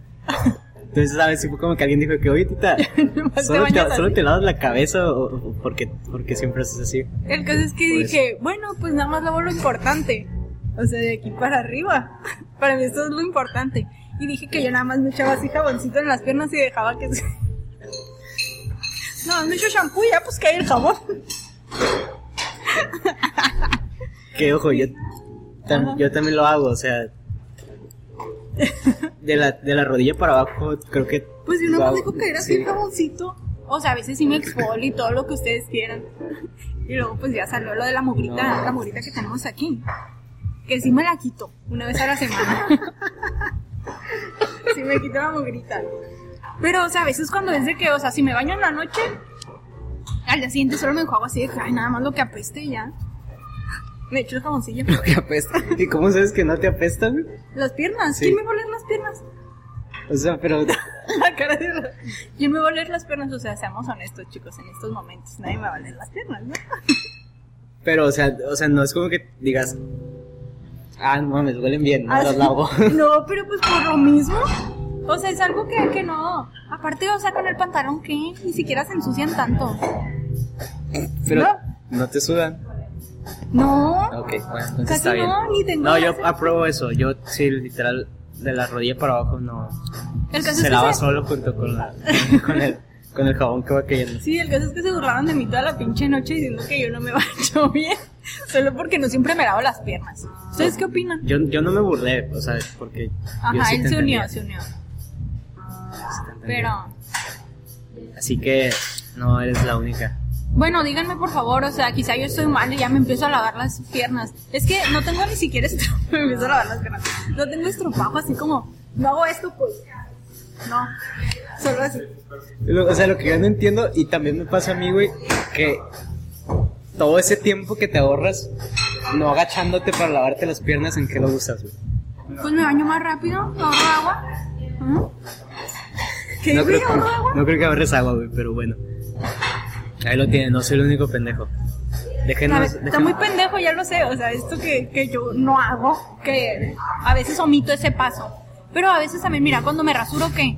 Speaker 2: Entonces, ¿sabes? Sí fue como que alguien dijo que, oye, tita,
Speaker 1: te
Speaker 2: ¿solo te,
Speaker 1: bañas
Speaker 2: solo
Speaker 1: así".
Speaker 2: te lavas la cabeza o, o porque, porque siempre haces así?
Speaker 1: El caso es que
Speaker 2: Por
Speaker 1: dije, bueno, pues nada más lavo lo importante. O sea, de aquí para arriba. Para mí esto es lo importante. Y dije que yo nada más me echaba así jaboncito en las piernas y dejaba que se... No, me echo shampoo y ya pues cae el jabón.
Speaker 2: Que, ojo, yo, tam- yo también lo hago, o sea... De la, de la rodilla para abajo, creo que...
Speaker 1: Pues yo nada más dejo caer así
Speaker 2: sí.
Speaker 1: el jaboncito. O sea, a veces sí me exfolio y todo lo que ustedes quieran. Y luego pues ya salió lo de la mugrita,
Speaker 2: No.
Speaker 1: la mugrita que tenemos aquí. Que sí me la quito una vez a la semana. sí me quito la mugrita. Pero, o sea, a veces cuando es de que, o sea, si me baño en la noche, al día siguiente solo me enjuago así de que, ay, nada más lo que apeste y ya. Me echo el jaboncillo.
Speaker 2: Lo que apesta. ¿Y cómo sabes que no te apesta, güey?
Speaker 1: Las piernas.
Speaker 2: Sí.
Speaker 1: ¿Quién me va a oler las piernas?
Speaker 2: O sea, pero.
Speaker 1: La cara de la... ¿Quién me va a oler las piernas? O sea, seamos honestos, chicos, en estos momentos. Nadie me va a oler las piernas, ¿no?
Speaker 2: Pero, o sea, o sea, no es como que digas. Ah, no mames, huelen bien, no
Speaker 1: Ah,
Speaker 2: las
Speaker 1: sí.
Speaker 2: lavo.
Speaker 1: No, pero pues por lo mismo. O sea, es algo que, que no. Aparte, o sea, con el pantalón, ¿qué? Ni siquiera se ensucian tanto.
Speaker 2: Pero
Speaker 1: No.
Speaker 2: no te sudan.
Speaker 1: No.
Speaker 2: Ok, bueno, entonces
Speaker 1: Casi
Speaker 2: está bien.
Speaker 1: no, ni tengo
Speaker 2: No, yo apruebo eso. Yo, sí, literal, de la rodilla para abajo no.
Speaker 1: El caso
Speaker 2: Se
Speaker 1: es que
Speaker 2: lava
Speaker 1: se-
Speaker 2: solo junto con, la, con, el, con el jabón que va cayendo.
Speaker 1: Sí, el caso es que se burlaban de mí toda la pinche noche diciendo que yo no me baño bien. Solo porque no siempre me lavo las piernas. ¿Ustedes qué opinan?
Speaker 2: Yo, yo no me burlé, o sea, porque. yo
Speaker 1: Ajá,
Speaker 2: sí
Speaker 1: él se unió, se unió.
Speaker 2: sí.
Speaker 1: Pero,
Speaker 2: Así que no eres la única.
Speaker 1: bueno, díganme por favor, o sea, quizá yo estoy mal y ya me empiezo a lavar las piernas. Es que no tengo ni siquiera estropajo, me empiezo a lavar las piernas. No tengo estropajo así como, no hago esto, pues. No, solo así.
Speaker 2: O sea, lo que yo no entiendo, y también me pasa a mí, güey, que todo ese tiempo que te ahorras, no agachándote para lavarte las piernas, ¿en qué lo usas, güey?
Speaker 1: Pues me baño más rápido, ahorro agua. ¿Qué
Speaker 2: No creo,
Speaker 1: ahorro agua?
Speaker 2: que, no creo que ahorres agua, güey, pero bueno. Ahí lo tienen, no soy el único pendejo. Déjenos,
Speaker 1: ver, está muy pendejo, ya lo sé. O sea, esto que, que yo no hago, que a veces omito ese paso. Pero a veces también, mira, cuando me rasuro, ¿qué?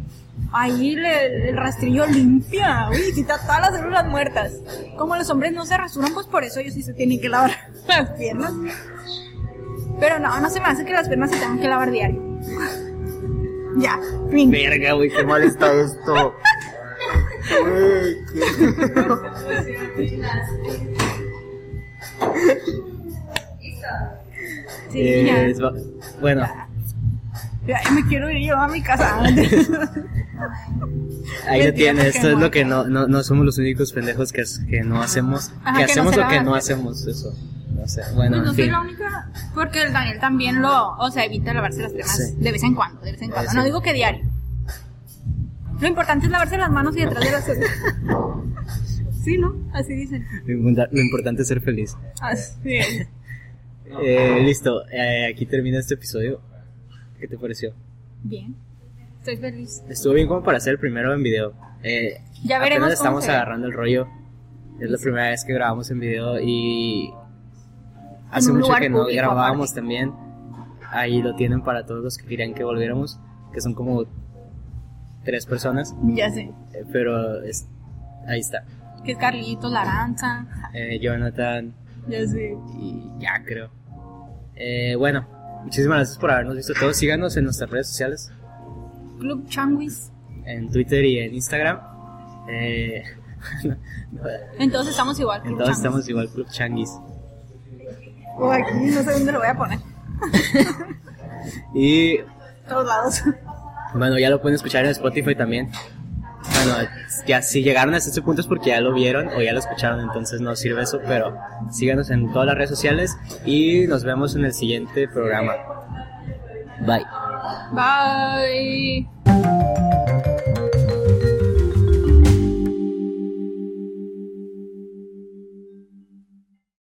Speaker 1: Ahí le- el rastrillo limpia, uy, quita todas las células muertas. Como los hombres no se rasuran, pues por eso ellos sí se tienen que lavar las piernas. Pero no, no se me hace que las piernas se tengan que lavar diario. Ya, fin.
Speaker 2: Verga, güey, qué mal está esto.
Speaker 1: Sí,
Speaker 2: Eh,
Speaker 1: ya.
Speaker 2: bueno,
Speaker 1: Ya, ya me quiero ir yo a mi casa.
Speaker 2: ahí lo
Speaker 1: porque
Speaker 2: Esto es
Speaker 1: no.
Speaker 2: lo que no, no, no somos los únicos pendejos que, que no hacemos.
Speaker 1: Ajá,
Speaker 2: que
Speaker 1: que no
Speaker 2: hacemos
Speaker 1: se
Speaker 2: o que no hacemos eso. No sé. Bueno,
Speaker 1: Pues no
Speaker 2: en
Speaker 1: soy
Speaker 2: fin.
Speaker 1: la única, porque el Daniel también lo, o sea, evita lavarse las piernas
Speaker 2: Sí.
Speaker 1: de vez en cuando, de vez en cuando.
Speaker 2: Sí.
Speaker 1: No digo que diario. Lo importante es lavarse las manos y detrás de las Sí, ¿no? Así dicen.
Speaker 2: Lo importa- lo importante es ser feliz.
Speaker 1: Así es.
Speaker 2: Eh, listo, eh, aquí termina este episodio. ¿Qué te pareció?
Speaker 1: Bien. Estoy feliz.
Speaker 2: Estuvo bien como para hacer el primero en video. Eh,
Speaker 1: Ya veremos
Speaker 2: apenas
Speaker 1: cómo
Speaker 2: estamos agarrando el rollo. Es la primera vez que grabamos en video y hace mucho que no grabábamos
Speaker 1: aparte.
Speaker 2: también. Ahí lo tienen para todos los que querían que volviéramos, que son como tres personas,
Speaker 1: Ya sé.
Speaker 2: eh, pero es, ahí está.
Speaker 1: Que es Carlitos, la aranza.
Speaker 2: Eh, Jonathan
Speaker 1: Ya sé.
Speaker 2: y ya creo. Eh, bueno, muchísimas gracias por habernos visto todos. Síganos en nuestras redes sociales,
Speaker 1: Club Changuis.
Speaker 2: en Twitter y en Instagram. Eh,
Speaker 1: Entonces estamos igual. Club
Speaker 2: entonces
Speaker 1: Changuis.
Speaker 2: estamos igual Club Changuis.
Speaker 1: O aquí, no sé dónde lo voy a poner.
Speaker 2: Y
Speaker 1: Todos lados.
Speaker 2: bueno, ya lo pueden escuchar en Spotify también. Bueno, ya si llegaron hasta este punto es porque ya lo vieron o ya lo escucharon, entonces no sirve eso, pero síganos en todas las redes sociales y nos vemos en el siguiente programa. Bye.
Speaker 1: Bye.